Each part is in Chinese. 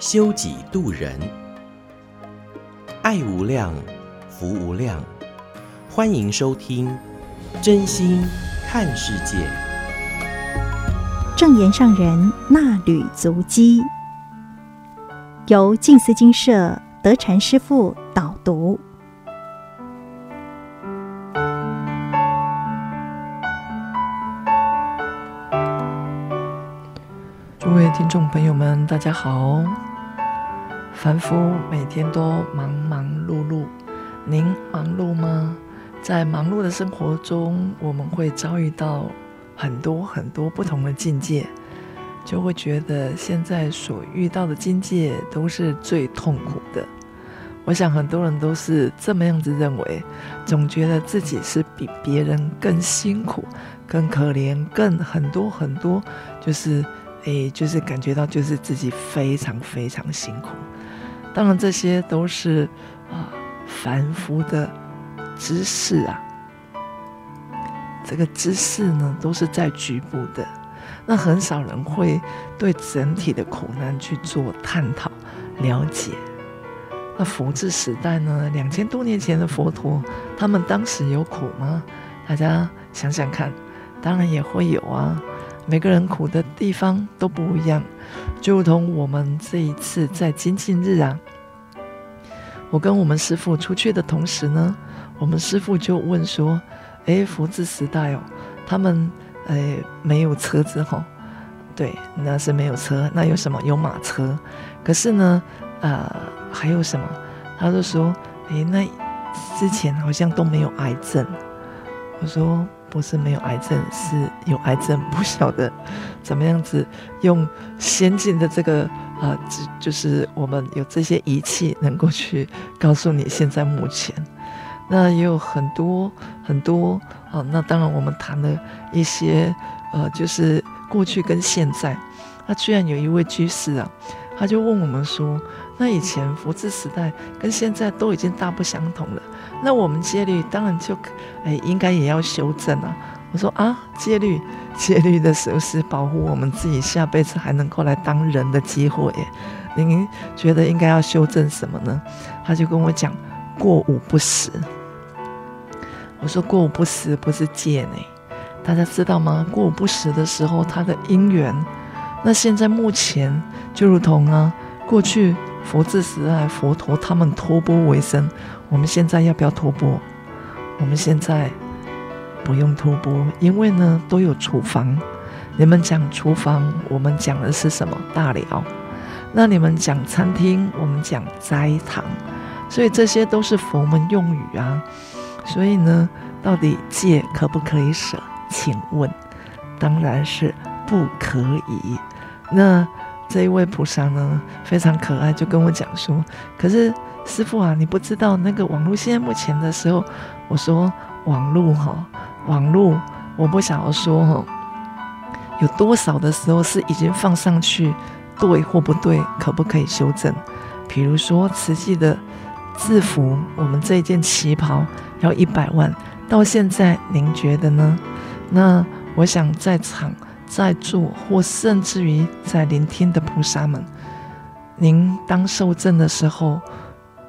修己度人，爱无量，福无量。欢迎收听真心看世界，正言上人纳履足迹，由静思精舍德禅师父导读。诸位听众朋友们，大家好。凡夫每天都忙忙碌碌，您忙碌吗？在忙碌的生活中，我们会遭遇到很多很多不同的境界，就会觉得现在所遇到的境界都是最痛苦的。我想很多人都是这么样子认为，总觉得自己是比别人更辛苦、更可怜、更很多很多，就是诶，就是感觉到就是自己非常非常辛苦。当然，这些都是啊凡夫的。知识啊，这个知识呢，都是在局部的，那很少人会对整体的苦难去做探讨、了解。那佛治时代呢，两千多年前的佛陀，他们当时有苦吗？大家想想看，当然也会有啊。每个人苦的地方都不一样，就如同我们这一次在精进日啊，我跟我们师父出去的同时呢。我们师父就问说：“哎，佛治时代哦，他们哎没有车子哈、对，那是没有车。那有什么？有马车。可是呢，呃，还有什么？他就说：哎，那之前好像都没有癌症。我说不是没有癌症，是有癌症，不晓得怎么样子用先进的这个啊，就、就是我们有这些仪器能够去告诉你现在目前。”那也有很多很多啊，那当然我们谈了一些，呃，就是过去跟现在。那居然有一位居士啊，他就问我们说：“那以前佛治时代跟现在都已经大不相同了，那我们戒律当然就哎应该也要修正啊。”我说：“啊，戒律戒律的时候是保护我们自己下辈子还能够来当人的机会耶，您觉得应该要修正什么呢？”他就跟我讲：“过午不食。”我说过午不食不是戒呢，大家知道吗？过午不食的时候，它的因缘。那现在目前就如同啊，过去佛治时代佛陀他们托钵为生，我们现在要不要托钵？我们现在不用托钵，因为呢都有厨房。你们讲厨房，我们讲的是什么？大寮。那你们讲餐厅，我们讲斋堂。所以这些都是佛门用语啊。所以呢，到底戒可不可以舍？请问，当然是不可以。那这一位菩萨呢，非常可爱，就跟我讲说：“可是师父啊，你不知道那个网络现在目前的时候，我说网络哈，网络我不想要说哈，有多少的时候是已经放上去，对或不对，可不可以修正？比如说慈济的制服，我们这一件旗袍。”要一百万，到现在您觉得呢？那我想在场在座或甚至于在聆听的菩萨们，您当受证的时候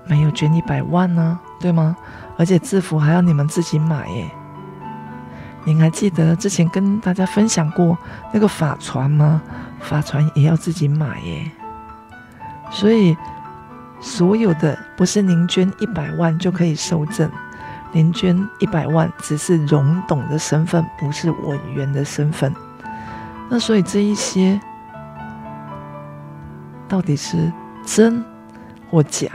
没有捐一百万呢、对吗？而且制服还要你们自己买耶。您还记得之前跟大家分享过那个法船吗？法船也要自己买耶。所以所有的不是您捐一百万就可以受证。您捐一百万，只是荣董的身份，不是委员的身份。那所以这一些到底是真或假，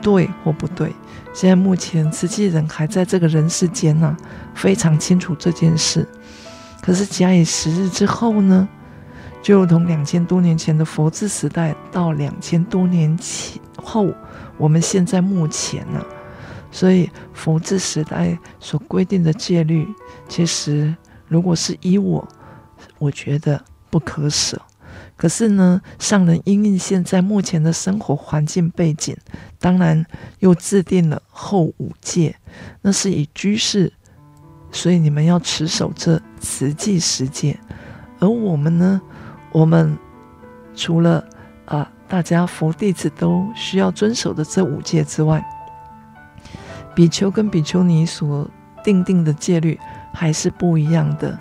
对或不对？现在目前慈济人还在这个人世间呢、非常清楚这件事。可是假以时日之后呢，就如同两千多年前的佛治时代到两千多年前后，我们现在目前呢、所以佛治时代所规定的戒律，其实如果是依我，我觉得不可舍。可是呢，上人因应现在目前的生活环境背景，当然又制定了后五戒，那是以居士，所以你们要持守这慈济十戒。而我们呢，我们除了啊，大家佛弟子都需要遵守的这五戒之外，比丘跟比丘尼所定定的戒律还是不一样的。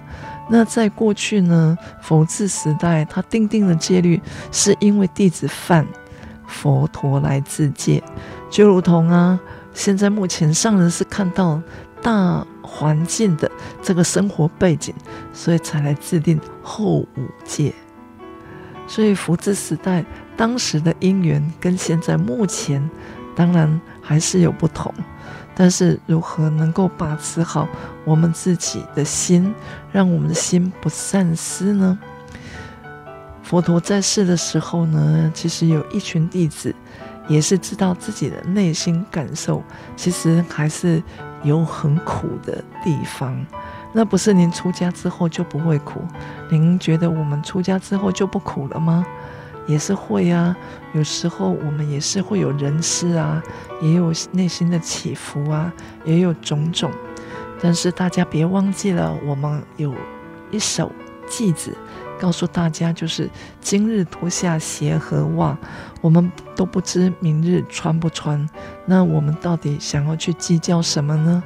那在过去呢，佛治时代他定定的戒律，是因为弟子犯，佛陀来自戒，就如同啊，现在目前上人是看到大环境的这个生活背景，所以才来制定后五戒。所以佛治时代当时的因缘跟现在目前，当然还是有不同。但是如何能够把持好我们自己的心，让我们的心不散失呢？佛陀在世的时候呢，其实有一群弟子，也是知道自己的内心感受，其实还是有很苦的地方。那不是您出家之后就不会苦？您觉得我们出家之后就不苦了吗？也是会啊，有时候我们也是会有人事啊，也有内心的起伏啊，也有种种。但是大家别忘记了，我们有一首偈子告诉大家，就是今日脱下鞋和袜，我们都不知明日穿不穿。那我们到底想要去计较什么呢？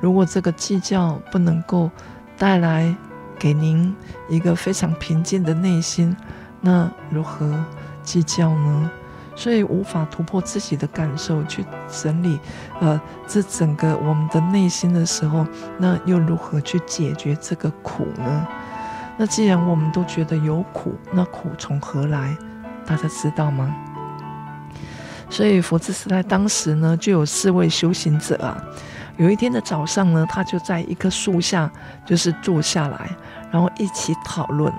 如果这个计较不能够带来给您一个非常平静的内心。那如何计较呢？所以无法突破自己的感受去整理，呃，这整个我们的内心的时候，那又如何去解决这个苦呢？那既然我们都觉得有苦，那苦从何来？大家知道吗？所以佛治时代当时呢，就有四位修行者啊，有一天的早上呢，他就在一棵树下，就是坐下来，然后一起讨论。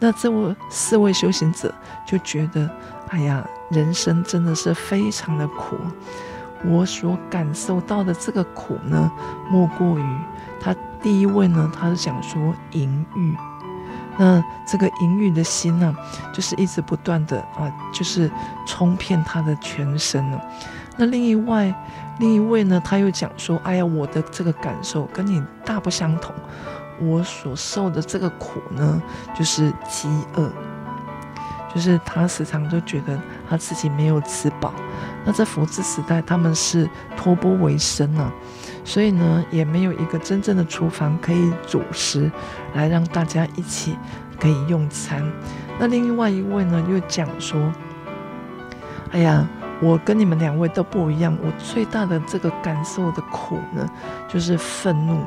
那这位四位修行者就觉得，哎呀，人生真的是非常的苦。我所感受到的这个苦呢，莫过于他第一位呢，他是想说淫欲。那这个淫欲的心呢，就是一直不断的啊，就是冲遍他的全身了。那另一位，另一位呢，他又讲说，哎呀，我的这个感受跟你大不相同。我所受的这个苦呢，就是饥饿，就是他时常都觉得他自己没有吃饱。那在佛治时代，他们是托钵为生啊，所以呢，也没有一个真正的厨房可以煮食来让大家一起可以用餐。那另外一位呢，又讲说：“哎呀，我跟你们两位都不一样，我最大的这个感受的苦呢，就是愤怒。”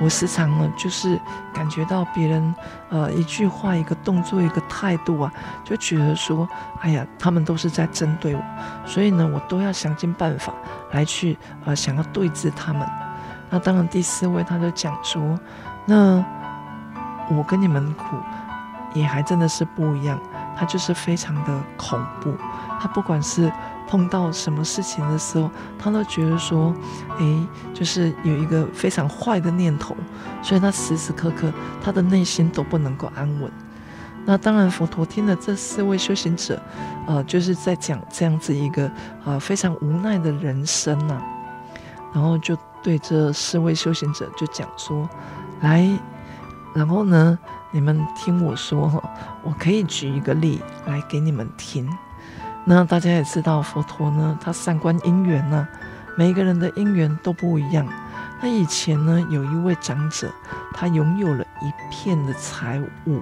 我时常呢，就是感觉到别人，呃，一句话、一个动作、一个态度啊，就觉得说，哎呀，他们都是在针对我，所以呢，我都要想尽办法来去，呃，想要对峙他们。那当然，第四位他就讲说，那我跟你们苦，也还真的是不一样，他就是非常的恐怖，他不管是。碰到什么事情的时候，他都觉得说，诶，就是有一个非常坏的念头，所以他时时刻刻他的内心都不能够安稳。那当然，佛陀听了这四位修行者，呃，就是在讲这样子一个呃非常无奈的人生呐、然后就对这四位修行者就讲说，来，然后呢，你们听我说，我可以举一个例来给你们听。那大家也知道，佛陀呢，他三观因缘呢，每一个人的因缘都不一样。那以前呢，有一位长者，他拥有了一片的财物。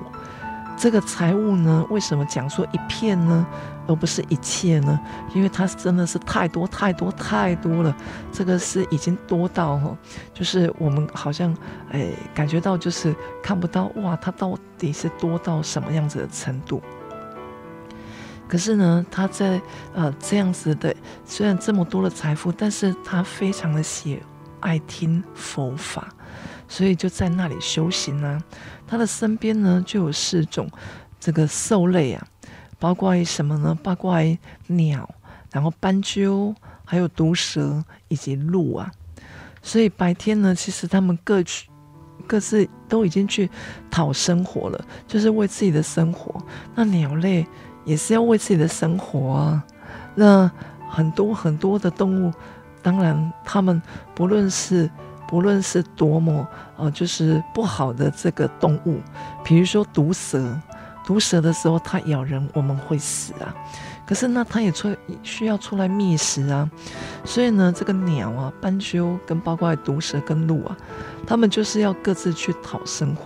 这个财物呢，为什么讲说一片呢，而不是一切呢？因为他真的是太多太多太多了。这个是已经多到哈，就是我们好像哎，感觉到就是看不到哇，他到底是多到什么样子的程度。可是呢，他在呃这样子的，虽然这么多的财富，但是他非常的喜爱听佛法，所以就在那里修行、啊。他的身边呢就有四种，这个兽类啊，包括什么呢？包括鸟，然后斑鸠，还有毒蛇以及鹿啊。所以白天呢，其实他们各去各自都已经去讨生活了，就是为自己的生活。那鸟类也是要为自己的生活啊。那很多很多的动物，当然他们不论是不论是多么呃，就是不好的这个动物，比如说毒蛇，毒蛇的时候它咬人，我们会死啊。可是呢，它也出需要出来觅食啊，所以呢，这个鸟啊、斑鸠跟包括毒蛇跟鹿啊，它们就是要各自去讨生活。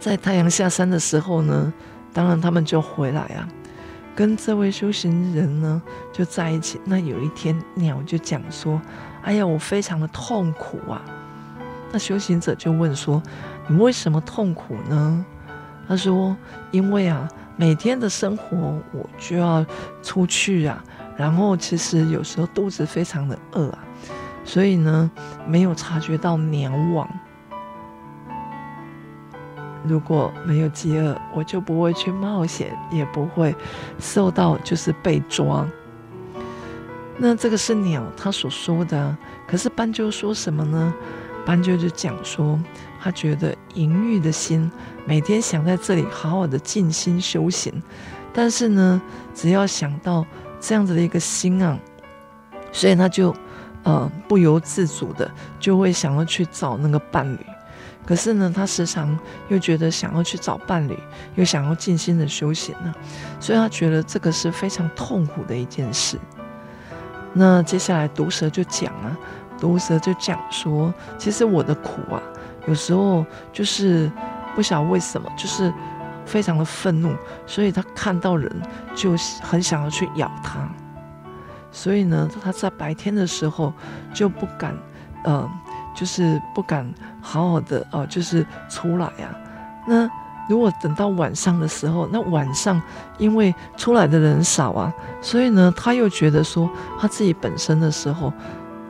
在太阳下山的时候呢，当然他们就回来啊，跟这位修行人呢就在一起。那有一天，鸟就讲说：“哎呀，我非常的痛苦啊。”那修行者就问说：“你为什么痛苦呢？”他说：“因为啊。”每天的生活，我就要出去啊，然后其实有时候肚子非常的饿啊，所以呢，没有察觉到鸟网。如果没有饥饿，我就不会去冒险，也不会受到就是被抓。那这个是鸟他所说的，可是斑鸠说什么呢？斑鸠就讲说，他觉得淫欲的心。每天想在这里好好的静心修行，但是呢，只要想到这样子的一个心啊，所以他就呃不由自主的就会想要去找那个伴侣。可是呢，他时常又觉得想要去找伴侣，又想要静心的修行呢，所以他觉得这个是非常痛苦的一件事。那接下来毒蛇就讲啊，毒蛇就讲说，其实我的苦啊，有时候就是。不晓得为什么，就是非常的愤怒，所以他看到人就很想要去咬他。所以呢，他在白天的时候就不敢，呃，就是不敢好好的哦、就是出来啊。那如果等到晚上的时候，那晚上因为出来的人少啊，所以呢，他又觉得说他自己本身的时候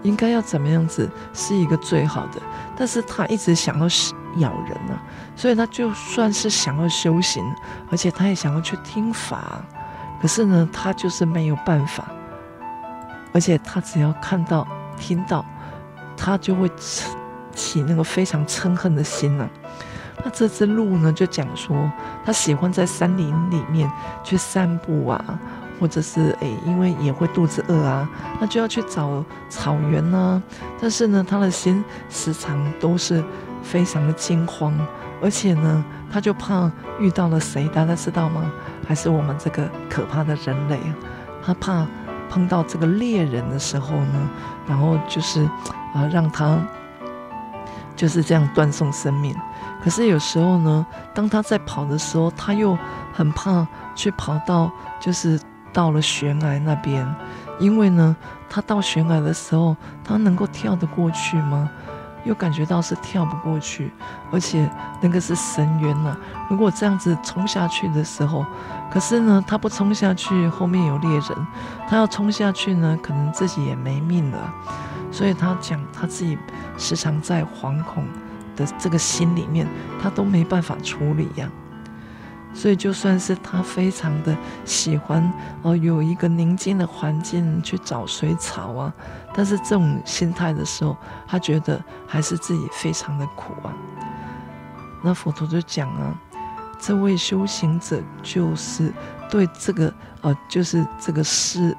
应该要怎么样子是一个最好的，但是他一直想要咬人、啊。所以他就算是想要修行，而且他也想要去听法，可是呢，他就是没有办法。而且他只要看到、听到，他就会起那个非常嗔恨的心呢、啊。那这只鹿呢，就讲说，他喜欢在山林里面去散步啊，或者是诶，因为也会肚子饿啊，那就要去找草原呢、但是呢，他的心时常都是非常的惊慌。而且呢，他就怕遇到了谁，大家知道吗？还是我们这个可怕的人类啊？他怕碰到这个猎人的时候呢，然后就是啊，让他就是这样断送生命。可是有时候呢，当他在跑的时候，他又很怕去跑到就是到了悬崖那边，因为呢，他到悬崖的时候，他能够跳得过去吗？又感觉到是跳不过去，而且那个是深渊呐。如果这样子冲下去的时候，可是呢，他不冲下去，后面有猎人；他要冲下去呢，可能自己也没命了。所以他讲他自己时常在惶恐的这个心里面，他都没办法处理呀。所以，就算是他非常的喜欢哦，有一个宁静的环境去找水草啊，但是这种心态的时候，他觉得还是自己非常的苦啊。那佛陀就讲啊，这位修行者就是对这个呃，就是这个事，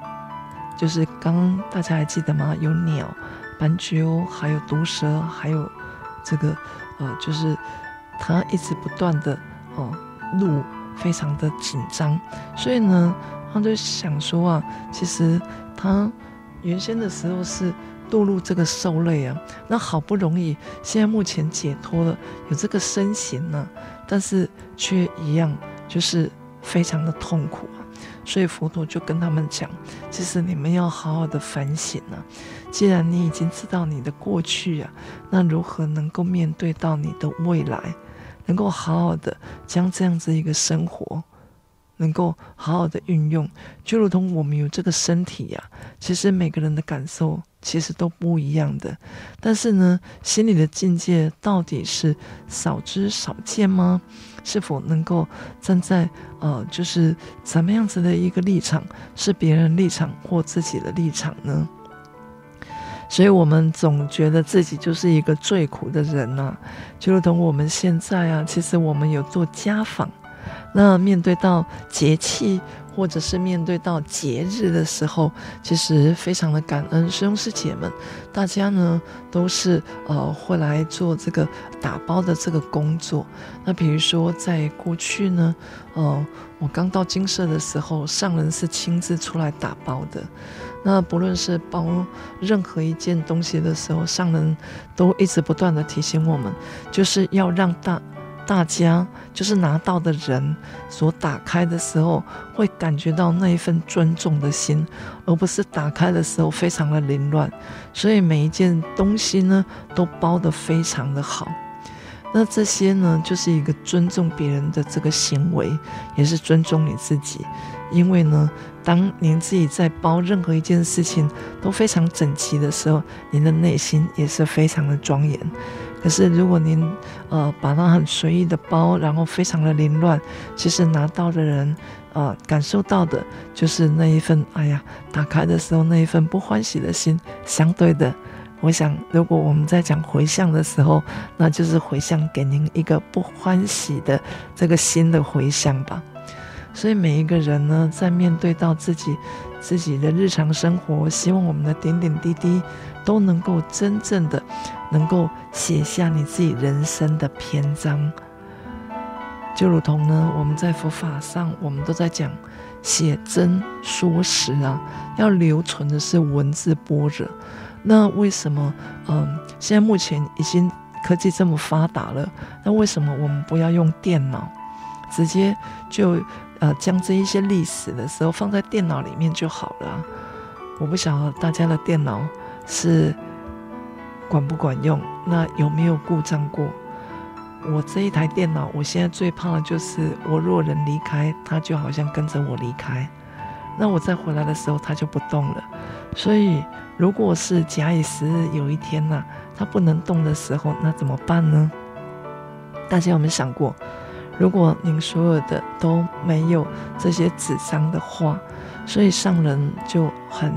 就是刚大家还记得吗？有鸟、斑鸠，还有毒蛇，还有这个呃，就是它一直不断的哦。路非常的紧张，所以呢，他就想说啊，其实他原先的时候是堕入这个兽类啊，那好不容易现在目前解脱了，有这个身形呢，但是却一样就是非常的痛苦。所以佛陀就跟他们讲，其实你们要好好的反省啊。既然你已经知道你的过去啊，那如何能够面对到你的未来？能够好好的将这样子一个生活能够好好的运用，就如同我们有这个身体呀、其实每个人的感受其实都不一样的。但是呢，心里的境界到底是少知少见吗？是否能够站在呃，就是什么样子的一个立场，是别人立场或自己的立场呢？所以我们总觉得自己就是一个最苦的人呐、就如同我们现在啊，其实我们有做家访。那面对到节气，或者是面对到节日的时候，其实非常的感恩师兄师姐们，大家呢都是呃会来做这个打包的这个工作。那比如说在过去呢，呃，我刚到金舍的时候，上人是亲自出来打包的。那不论是包任何一件东西的时候，上人都一直不断的提醒我们，就是要让大。大家就是拿到的人所打开的时候，会感觉到那一份尊重的心，而不是打开的时候非常的凌乱。所以每一件东西呢，都包得非常的好。那这些呢，就是一个尊重别人的这个行为，也是尊重你自己。因为呢，当您自己在包任何一件事情都非常整齐的时候，您的内心也是非常的庄严。可是，如果您呃把它很随意的包，然后非常的凌乱，其实拿到的人呃感受到的就是那一份哎呀，打开的时候那一份不欢喜的心。相对的，我想如果我们在讲回向的时候，那就是回向给您一个不欢喜的这个心的回向吧。所以每一个人呢，在面对到自己自己的日常生活，希望我们的点点滴滴都能够真正的能够写下你自己人生的篇章。就如同呢，我们在佛法上，我们都在讲写真说实啊，要留存的是文字波折。那为什么嗯，现在目前已经科技这么发达了，那为什么我们不要用电脑直接就？呃，将这一些历史的时候放在电脑里面就好了。我不晓得大家的电脑是管不管用，那有没有故障过？我这一台电脑，我现在最怕的就是我若人离开，它就好像跟着我离开。那我再回来的时候，它就不动了。所以，如果是假以时日，有一天呢，它不能动的时候，那怎么办呢？大家有没有想过？如果您所有的都没有这些纸张的话，所以上人就很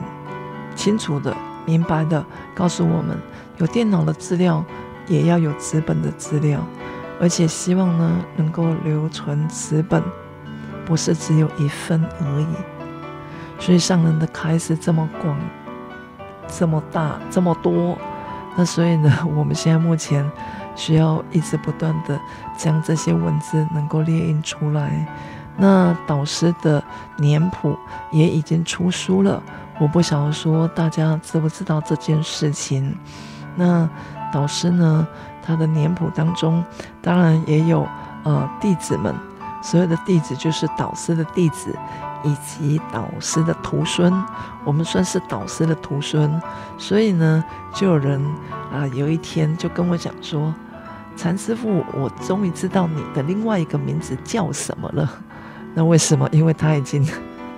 清楚的、明白的告诉我们：有电脑的资料，也要有纸本的资料，而且希望呢能够留存纸本，不是只有一份而已。所以上人的开示这么广、这么大、这么多，那所以呢，我们现在目前。需要一直不断的将这些文字能够列印出来。那导师的年谱也已经出书了，我不晓得说大家知不知道这件事情。那导师呢，他的年谱当中当然也有呃弟子们，所有的弟子就是导师的弟子，以及导师的徒孙，我们算是导师的徒孙。所以呢，就有人啊、有一天就跟我讲说。禅师父，我终于知道你的另外一个名字叫什么了。那为什么？因为他已经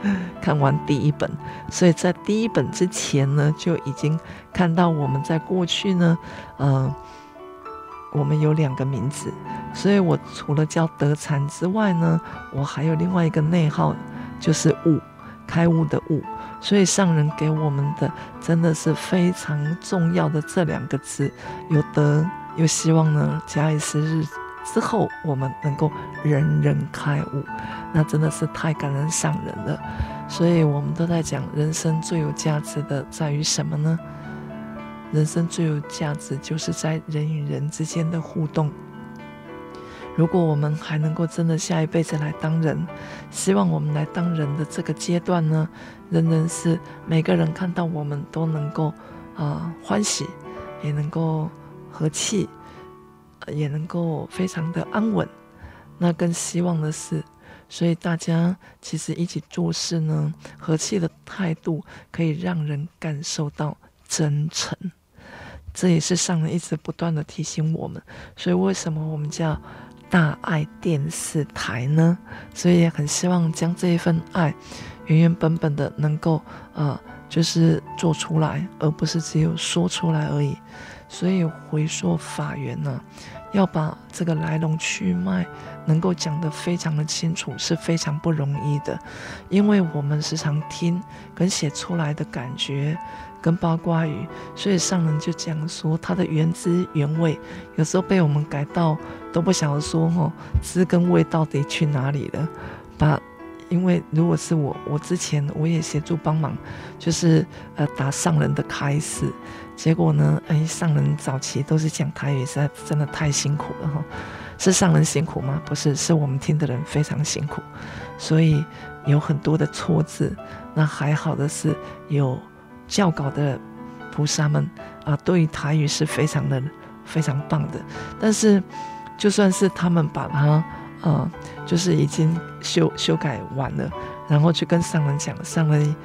看完第一本，所以在第一本之前呢，就已经看到我们在过去呢，嗯、呃，我们有两个名字。所以我除了叫德禅之外呢，我还有另外一个内号，就是悟，开悟的悟。所以上人给我们的真的是非常重要的这两个字，有德。又希望呢，加以时日子之后，我们能够人人开悟，那真的是太感人上人了。所以我们都在讲，人生最有价值的在于什么呢？人生最有价值就是在人与人之间的互动。如果我们还能够真的下一辈子来当人，希望我们来当人的这个阶段呢，人人是每个人看到我们都能够啊、欢喜，也能够。和气，也能够非常的安稳。那更希望的是，所以大家其实一起做事呢，和气的态度可以让人感受到真诚。这也是上人一直不断的提醒我们。所以为什么我们叫大爱电视台呢，所以也很希望将这一份爱原原本本的能够呃，就是做出来，而不是只有说出来而已。所以回溯法源呢，要把这个来龙去脉能够讲得非常的清楚，是非常不容易的，因为我们时常听跟写出来的感觉。跟八卦语，所以上人就讲说，它的原汁原味，有时候被我们改到都不晓得说吼，汁跟味到底去哪里了。把，因为如果是我，我之前我也协助帮忙，就是呃打上人的开始，结果呢，哎，上人早期都是讲台语，实在真的太辛苦了哈。是上人辛苦吗？不是，是我们听的人非常辛苦，所以有很多的错字。那还好的是有。教稿的菩萨们啊，对于台语是非常的非常棒的。但是，就算是他们把它啊，就是已经修修改完了，然后去跟上人讲，上人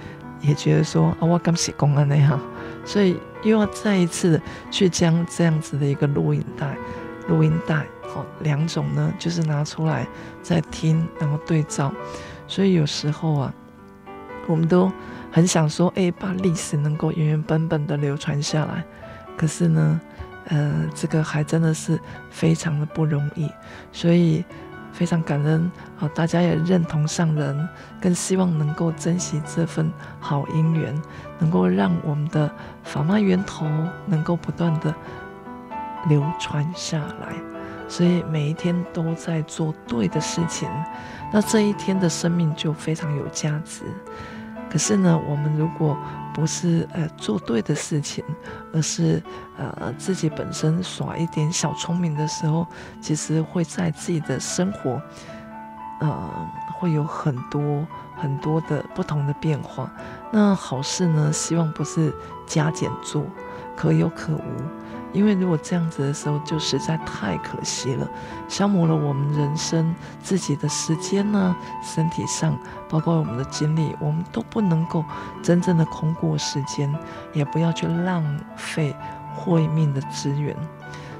也觉得说啊，我刚写公安那样，所以又要再一次去将这样子的一个录音带、录音带，好两种呢，就是拿出来再听，然后对照。所以有时候啊，我们都。很想说，哎，把历史能够原原本本的流传下来，可是呢，呃，这个还真的是非常的不容易，所以非常感恩啊，大家也认同上人，更希望能够珍惜这份好姻缘，能够让我们的法脉源头能够不断的流传下来，所以每一天都在做对的事情，那这一天的生命就非常有价值。可是呢，我们如果不是呃做对的事情，而是呃自己本身耍一点小聪明的时候，其实会在自己的生活，呃会有很多很多的不同的变化。那好事呢，希望不是加减做，可有可无。因为如果这样子的时候，就实在太可惜了，消磨了我们人生自己的时间呢，身体上，包括我们的精力，我们都不能够真正的空过时间，也不要去浪费会命的资源。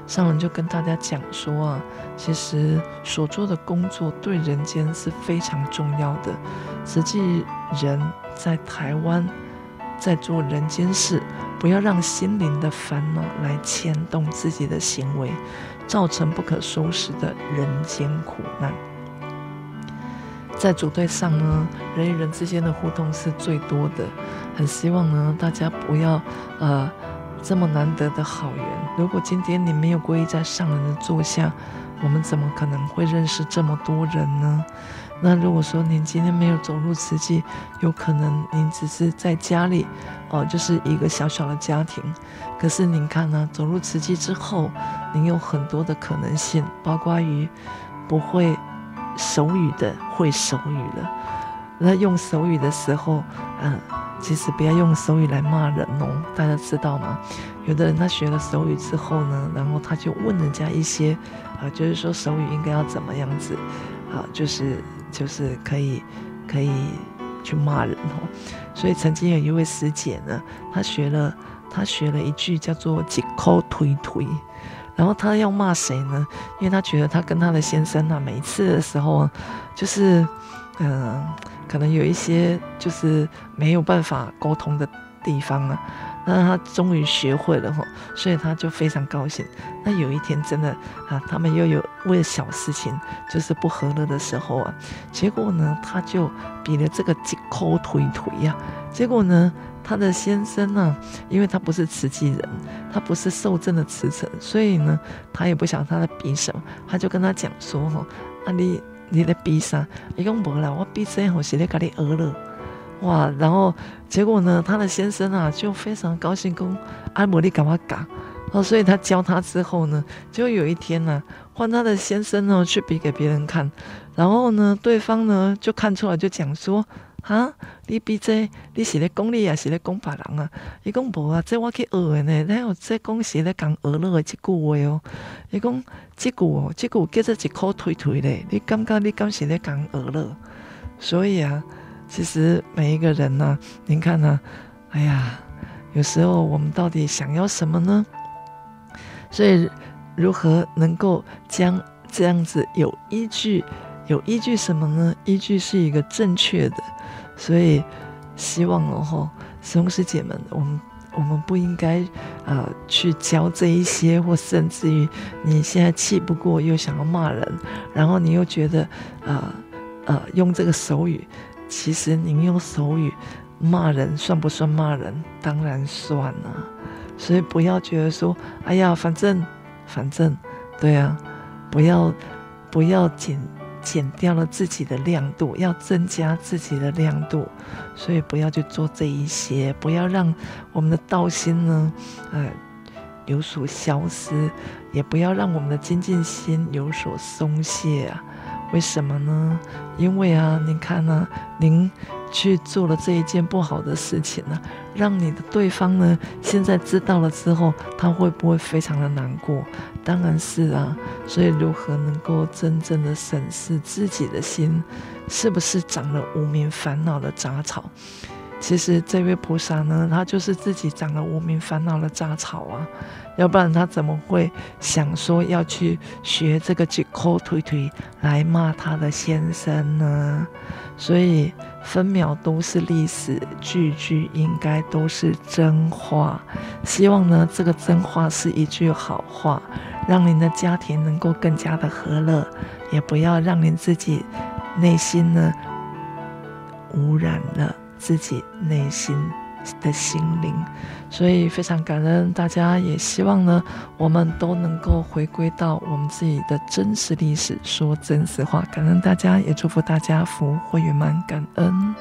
上人就跟大家讲说啊，其实所做的工作对人间是非常重要的。实际人在台湾在做人间事。不要让心灵的烦恼来牵动自己的行为，造成不可收拾的人间苦难。在组队上呢，人与人之间的互动是最多的。很希望呢，大家不要呃这么难得的好缘。如果今天你没有皈依在上人的座下，我们怎么可能会认识这么多人呢？那如果说您今天没有走入慈济，有可能您只是在家里，哦，就是一个小小的家庭。可是您看呢，走入慈济之后，您有很多的可能性，包括于不会手语的会手语了。那用手语的时候，嗯，其实不要用手语来骂人哦，大家知道吗？有的人他学了手语之后呢，然后他就问人家一些，啊，就是说手语应该要怎么样子，啊，就是。就是可以，可以去骂人哦。所以曾经有一位师姐呢，她学了，她学了一句叫做“一口推推”，然后她要骂谁呢？因为她觉得她跟她的先生啊，每一次的时候，就是嗯、可能有一些就是没有办法沟通的地方啊。那他终于学会了哈，所以他就非常高兴。那有一天真的啊，他们又有为了小事情就是不和乐的时候啊，结果呢，他就比了这个几口腿腿呀。结果呢，他的先生呢，因为他不是慈济人，他不是受赠的慈诚，所以呢，他也不想他在比什么，他就跟他讲说哈，啊你你的比啥？伊讲无啦，我比赛吼是在跟你学了。哇，然后结果呢，他的先生啊就非常高兴，讲阿摩利干嘛嘎？哦，所以他教他之后呢，就有一天呢、啊，换他的先生呢去比给别人看，然后呢，对方呢就看出来，就讲说啊，你比这你是咧讲你啊，是咧讲别人啊？伊讲无啊，这我去学的呢，然后这讲是咧讲俄乐的这句话哦，伊讲这句哦，这句叫做一口推推咧，你感觉你敢是咧讲俄乐？所以啊。其实每一个人呢、啊，您看呢、啊，哎呀，有时候我们到底想要什么呢？所以，如何能够将这样子有依据，有依据什么呢？依据是一个正确的，所以希望哦吼，师兄师姐们，我们我们不应该呃去教这一些，或甚至于你现在气不过又想要骂人，然后你又觉得呃呃用这个手语，其实您用手语骂人算不算骂人？当然算啊，所以不要觉得说，哎呀，反正反正。对啊，不要不要紧减掉了自己的亮度，要增加自己的亮度。所以不要去做这一些，不要让我们的道心呢，呃，有所消失，也不要让我们的精进心有所松懈啊。为什么呢？因为啊，你看呢，您去做了这一件不好的事情呢，让你的对方呢，现在知道了之后，他会不会非常的难过？当然是啊。所以，如何能够真正的审视自己的心，是不是长了无明烦恼的杂草？其实这位菩萨呢，他就是自己长了无明烦恼的杂草啊，要不然他怎么会想说要去学这个一箍推推来骂他的先生呢？所以分秒都是历史，句句应该都是真话。希望呢，这个真话是一句好话，让您的家庭能够更加的和乐，也不要让您自己内心呢污染了。自己内心的心灵，所以非常感恩大家，也希望呢，我们都能够回归到我们自己的真实历史，说真实话。感恩大家，也祝福大家福慧圆满，感恩。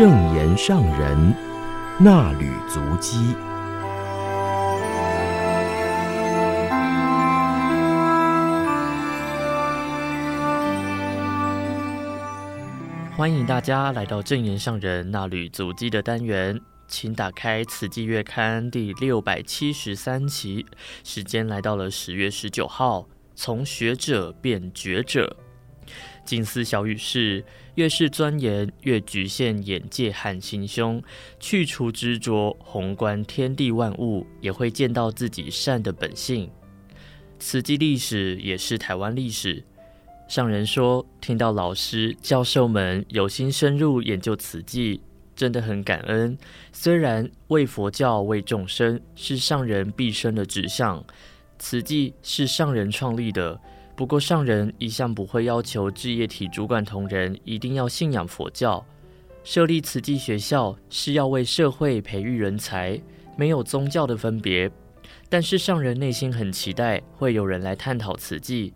正言上人那履足迹。欢迎大家来到正言上人那履足迹的单元，请打开《此季月刊》第六百七十三期，时间来到了十月十九号。从学者变觉者，静思小语是：越是钻研，越局限眼界和心胸；去除执着，宏观天地万物，也会见到自己善的本性。慈济历史也是台湾历史。上人说：“听到老师、教授们有心深入研究慈济，真的很感恩。虽然为佛教、为众生是上人毕生的志向，慈济是上人创立的。不过，上人一向不会要求置业体主管同仁一定要信仰佛教。设立慈济学校是要为社会培育人才，没有宗教的分别。但是，上人内心很期待会有人来探讨慈济。”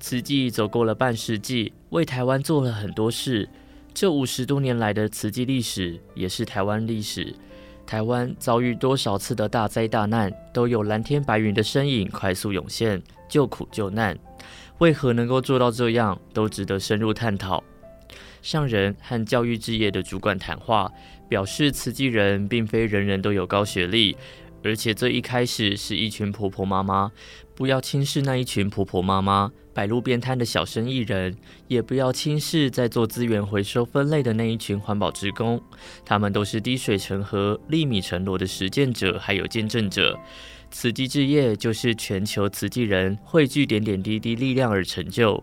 慈济走过了半世纪，为台湾做了很多事。这五十多年来的慈济历史，也是台湾历史。台湾遭遇多少次的大灾大难，都有蓝天白云的身影快速涌现，救苦救难。为何能够做到这样，都值得深入探讨。上人和教育置业的主管谈话，表示慈济人并非人人都有高学历。而且这一开始是一群婆婆妈妈，不要轻视那一群婆婆妈妈，摆路边摊的小生意人，也不要轻视在做资源回收分类的那一群环保职工，他们都是滴水成河、粒米成箩的实践者，还有见证者。慈济志业就是全球慈济人汇聚点点滴滴力量而成就。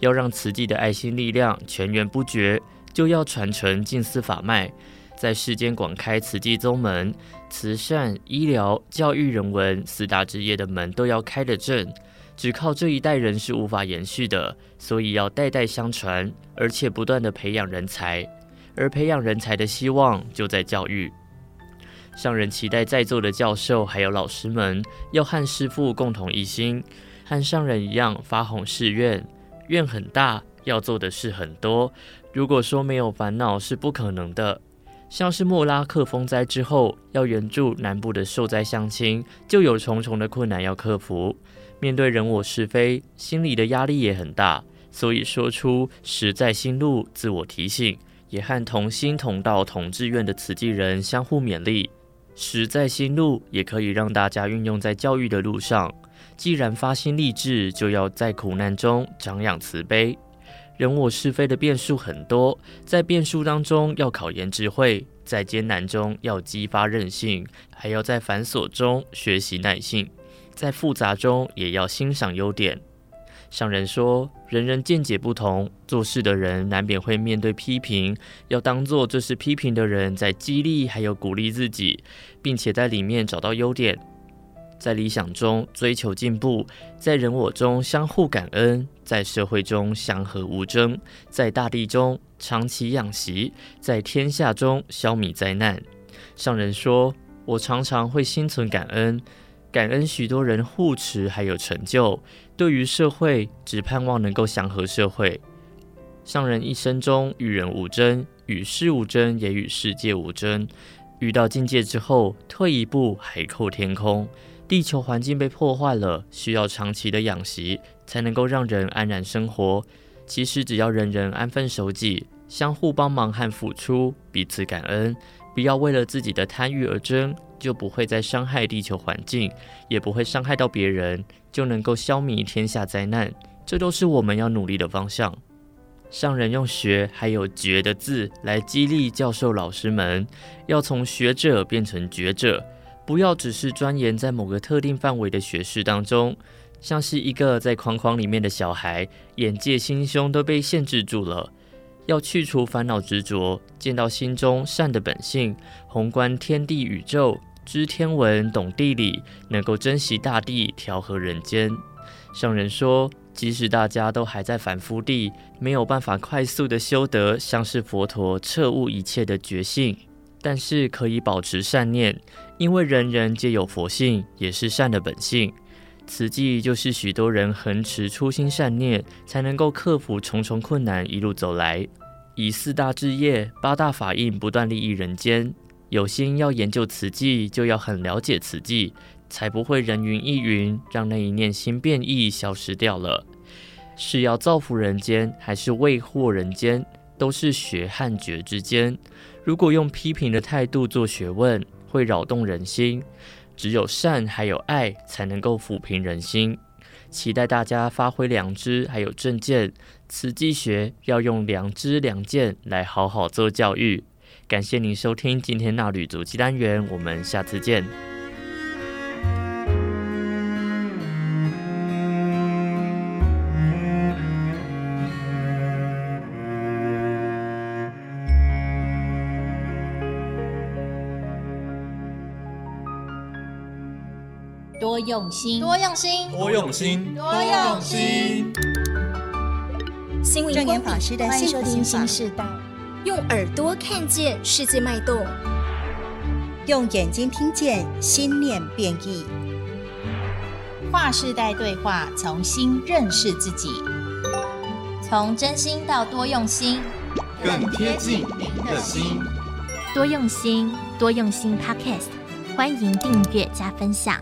要让慈济的爱心力量源源不绝，就要传承静思法脉。在世间广开慈济宗门，慈善、医疗、教育、人文四大职业的门都要开得正，只靠这一代人是无法延续的，所以要代代相传，而且不断的培养人才，而培养人才的希望就在教育。上人期待在座的教授还有老师们，要和师父共同一心，和上人一样发宏誓愿，愿很大，要做的事很多。如果说没有烦恼是不可能的。像是莫拉克风灾之后，要援助南部的受灾乡亲，就有重重的困难要克服。面对人我是非，心里的压力也很大，所以说出实在心路，自我提醒，也和同心同道同志愿的慈济人相互勉励。实在心路也可以让大家运用在教育的路上。既然发心立志，就要在苦难中长养慈悲。人我是非的变数很多，在变数当中要考验智慧，在艰难中要激发韧性，还要在繁琐中学习耐性，在复杂中也要欣赏优点。上人说，人人见解不同，做事的人难免会面对批评，要当做这是批评的人在激励还有鼓励自己，并且在里面找到优点。在理想中追求进步，在人我中相互感恩，在社会中祥和无争，在大地中长期养息，在天下中消弭灾难。上人说：“我常常会心存感恩，感恩许多人护持还有成就。对于社会，只盼望能够祥和社会。上人一生中与人无争，与事无争，也与世界无争。遇到境界之后，退一步，海阔天空。”地球环境被破坏了，需要长期的养息，才能够让人安然生活。其实只要人人安分守己，相互帮忙和付出，彼此感恩，不要为了自己的贪欲而争，就不会再伤害地球环境，也不会伤害到别人，就能够消弭天下灾难。这都是我们要努力的方向。上人用学还有觉的字来激励教授老师们，要从学者变成觉者。不要只是钻研在某个特定范围的学识当中，像是一个在框框里面的小孩，眼界心胸都被限制住了。要去除烦恼执着，见到心中善的本性，宏观天地宇宙，知天文懂地理，能够珍惜大地，调和人间。圣人说，即使大家都还在凡夫地，没有办法快速的修得像是佛陀彻悟一切的觉性。但是可以保持善念，因为人人皆有佛性，也是善的本性。慈济就是许多人恒持初心善念，才能够克服重重困难，一路走来。以四大志业、八大法印不断利益人间。有心要研究慈济，就要很了解慈济，才不会人云亦云，让那一念心变异消失掉了。是要造福人间，还是为祸人间，都是学和觉之间。如果用批评的态度做学问，会扰动人心。只有善还有爱，才能够抚平人心。期待大家发挥良知，还有正见。慈济学要用良知良见来好好做教育。感谢您收听今天那旅足迹单元，我们下次见。多用心，多用心，多用心，多用心。心灵光法师的幸福新时代，用耳朵看见世界脉动，用眼睛听见心念变异。跨世代对话，重新认识自己，从真心到多用心，更贴近您的心。多用心，多用心。Podcast，欢迎订阅加分享。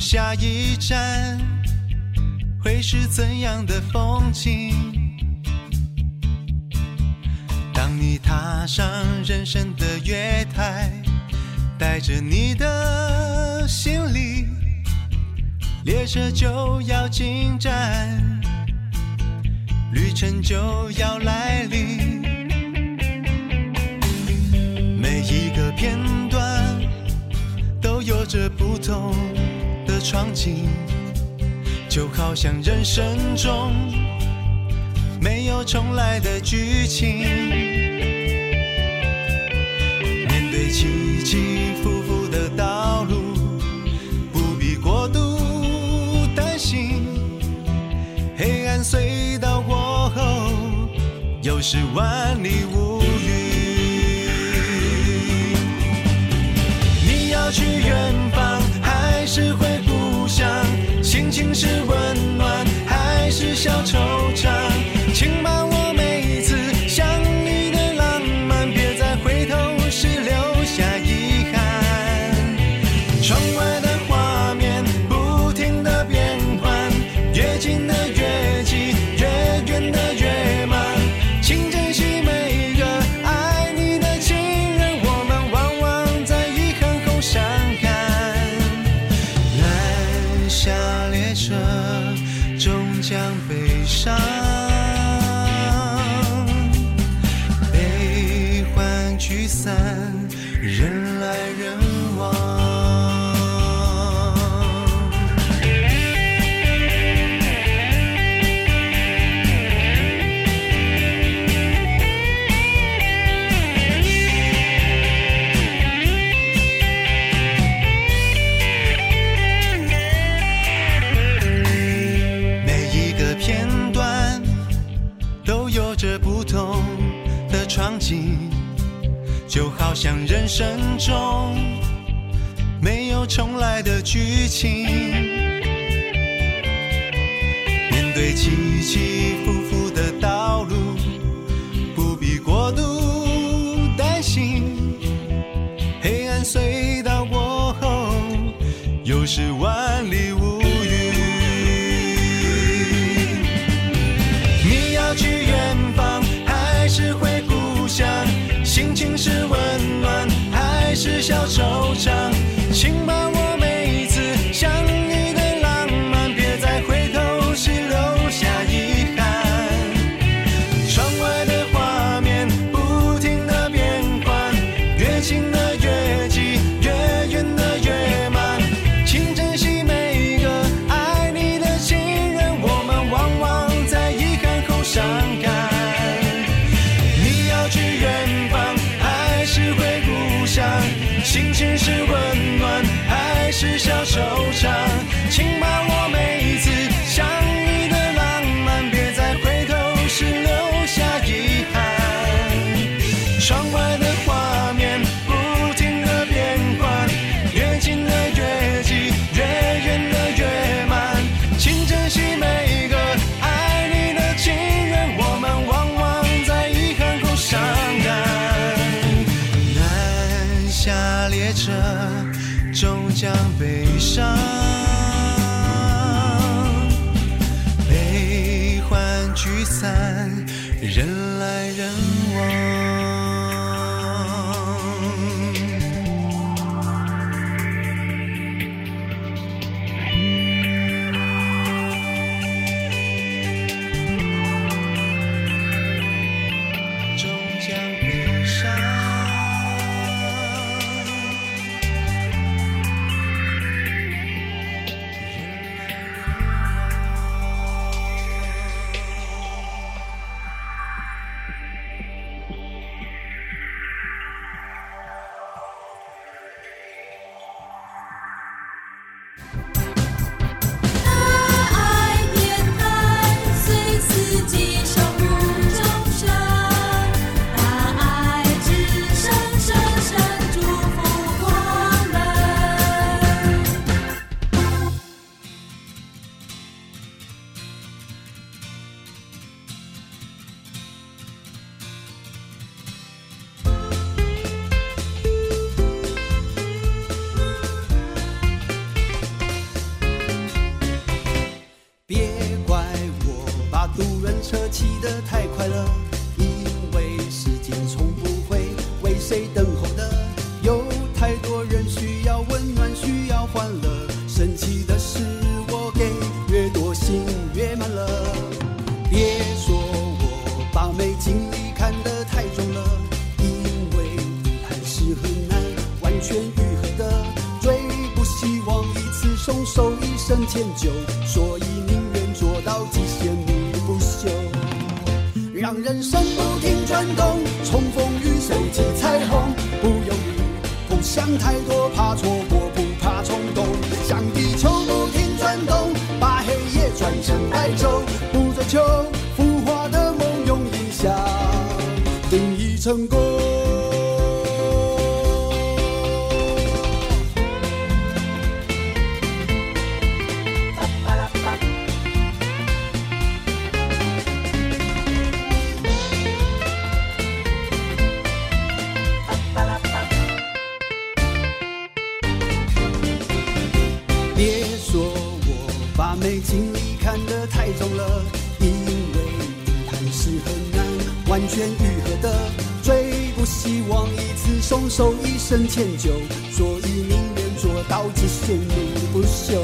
下一站会是怎样的风景？当你踏上人生的月台，带着你的行李，列车就要进站，旅程就要来临，每一个片段都。有着不同的场景，就好像人生中没有重来的剧情。面对起起伏伏的道路，不必过度担心。黑暗隧道过后，又是万里无云。你要去远是温暖，还是小惆怅？人生中没有重来的剧情，迁就所以宁愿做到只羡你不休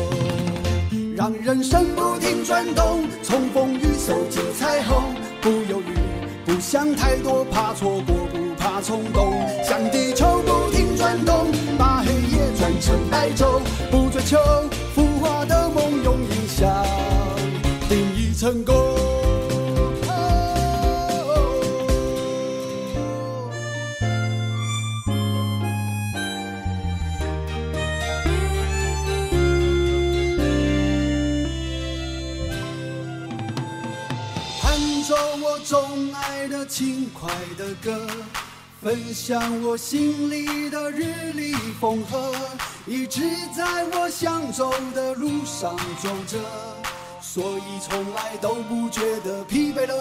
让人生不停转动从风雨走进彩虹不犹豫不想太多怕错过不怕冲动向地球不停转动把黑夜转成白昼不追求。奔向我心里的日丽风和，一直在我想走的路上走着，所以从来都不觉得疲惫了。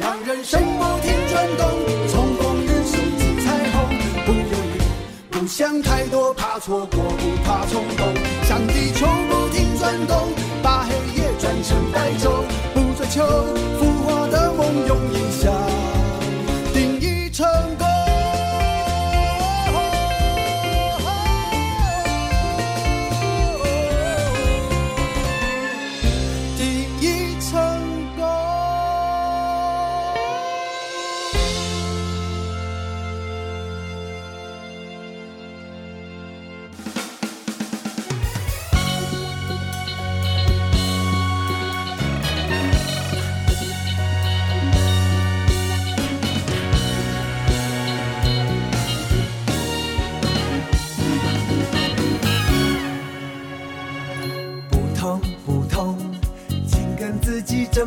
让人生不停转动，从风雨走进彩虹，不犹豫，不想太多，怕错过，不怕冲动，像地球不停转动，把黑夜转成白昼。求。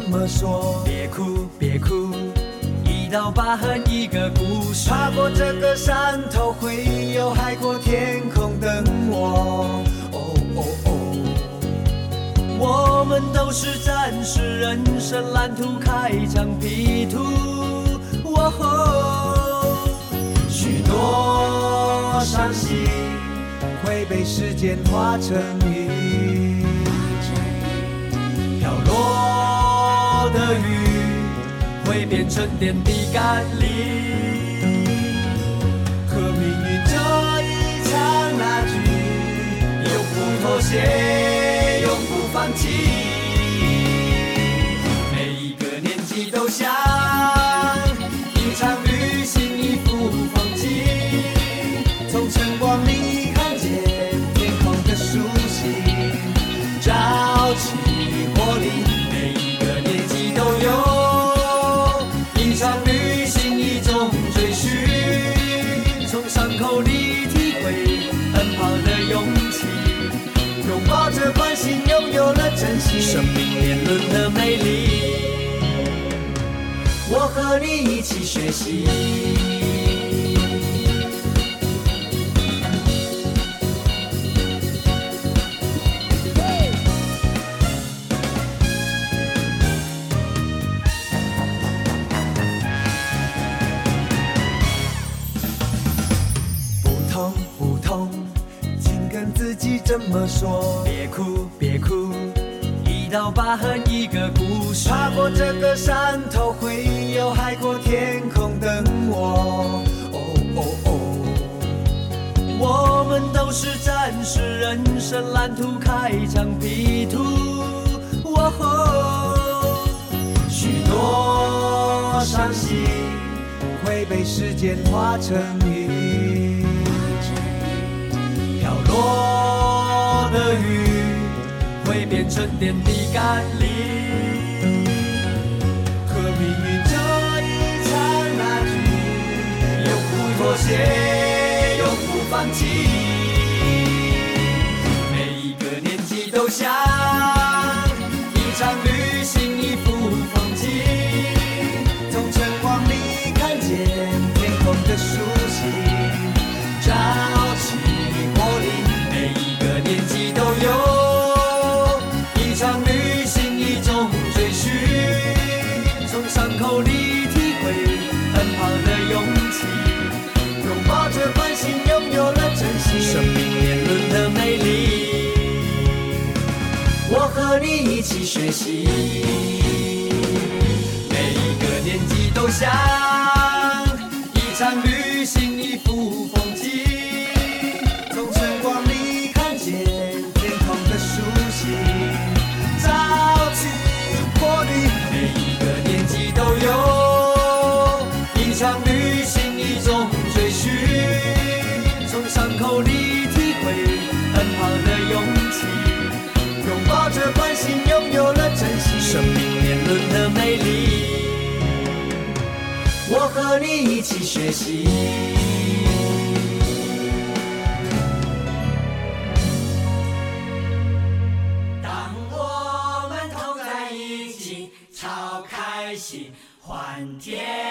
么说。别哭，别哭，一道疤痕一个故事。跨过这个山头，会有海阔天空等我。哦哦哦，我们都是战士，人生蓝图开疆辟土。哦吼，许多伤心会被时间化成云。变成点滴甘霖，和命运这一场拉锯，永不妥协，永不放弃。和你一起学习。不痛不痛，请跟自己这么说，别哭，别哭，一道疤痕一个故事。跨过这个山头，是战士，人生蓝图开疆辟土。哦吼，许多伤心会被时间化成雨，飘落。的雨会变成点滴甘霖，和命运这一场拉锯，永不妥协，永不放弃。留下。学习，每一个年纪都像一场旅行，一幅风景。从晨光里看见天空的苏醒，朝气活力。每一个年纪都有一场旅和你一起学习。当我们同在一起，超开心，欢天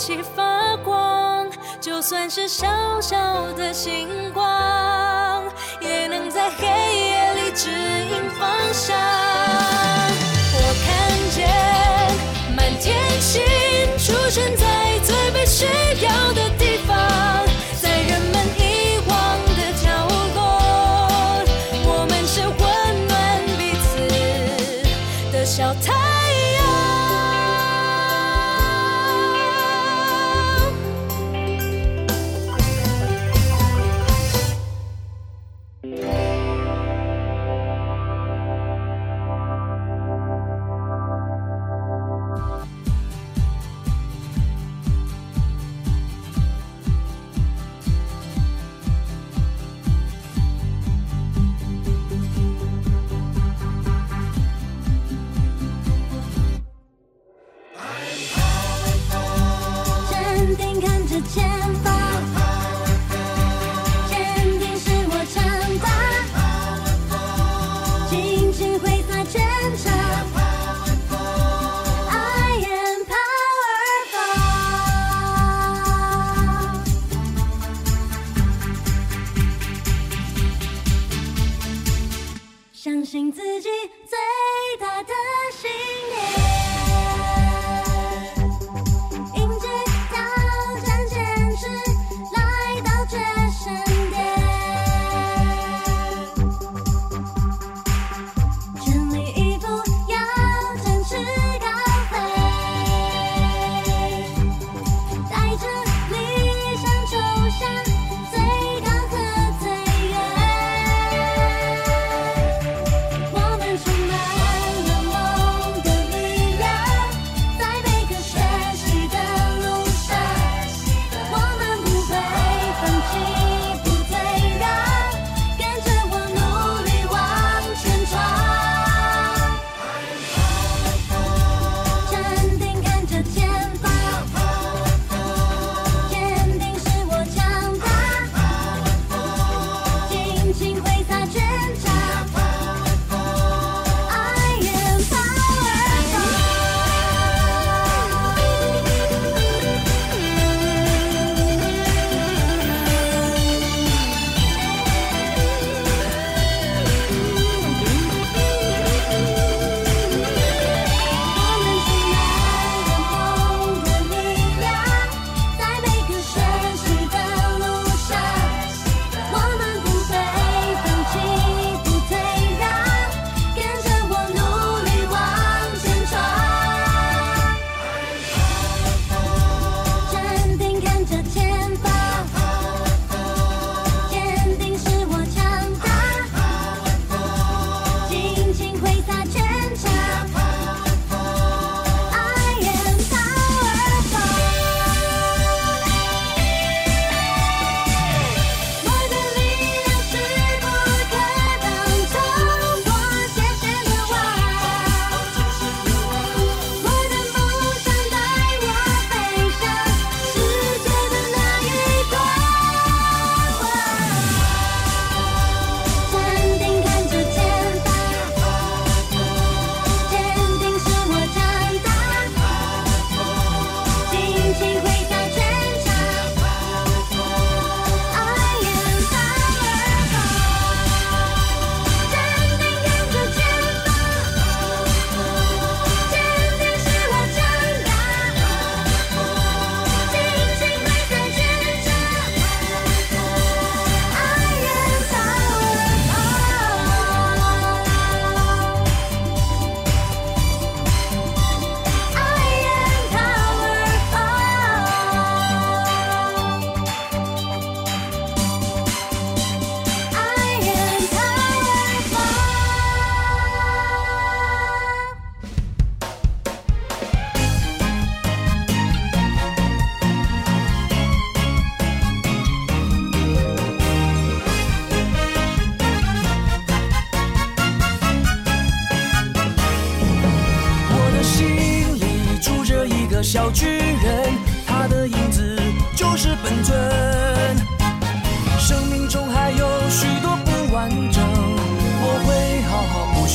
起发光，就算是小小的星光，也能在黑夜里指引方向。我看见满天星出现在最被需要的地。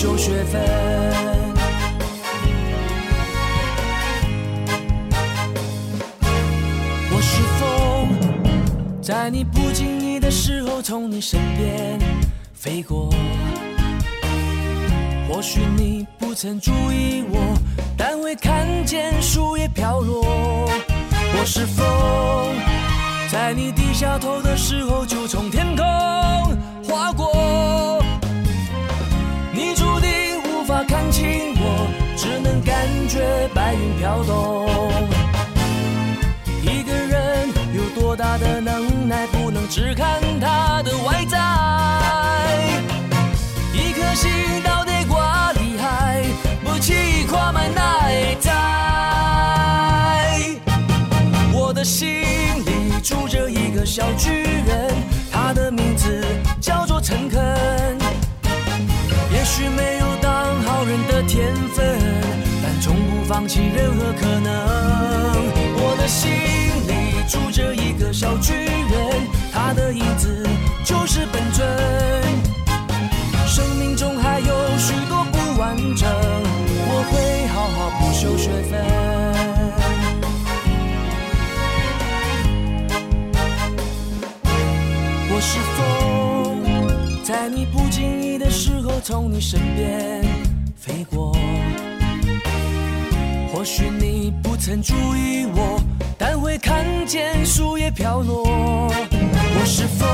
修学分。我是风，在你不经意的时候从你身边飞过。或许你不曾注意我，但会看见树叶飘落。我是风，在你低下头的时候就从天空划过。觉白云飘动。一个人有多大的能耐，不能只看他的外在。一颗心到底挂厉害，不气跨满内在。我的心里住着一个小巨人，他的名字叫做诚恳。也许没有当好人的天分，放弃任何可能。我的心里住着一个小巨人，他的影子就是本尊。生命中还有许多不完整，我会好好补修学分。我是风，在你不经意的时候从你身边飞过。或许你不曾注意我，但会看见树叶飘落。我是风，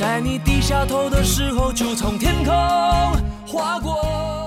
在你低下头的时候就从天空划过。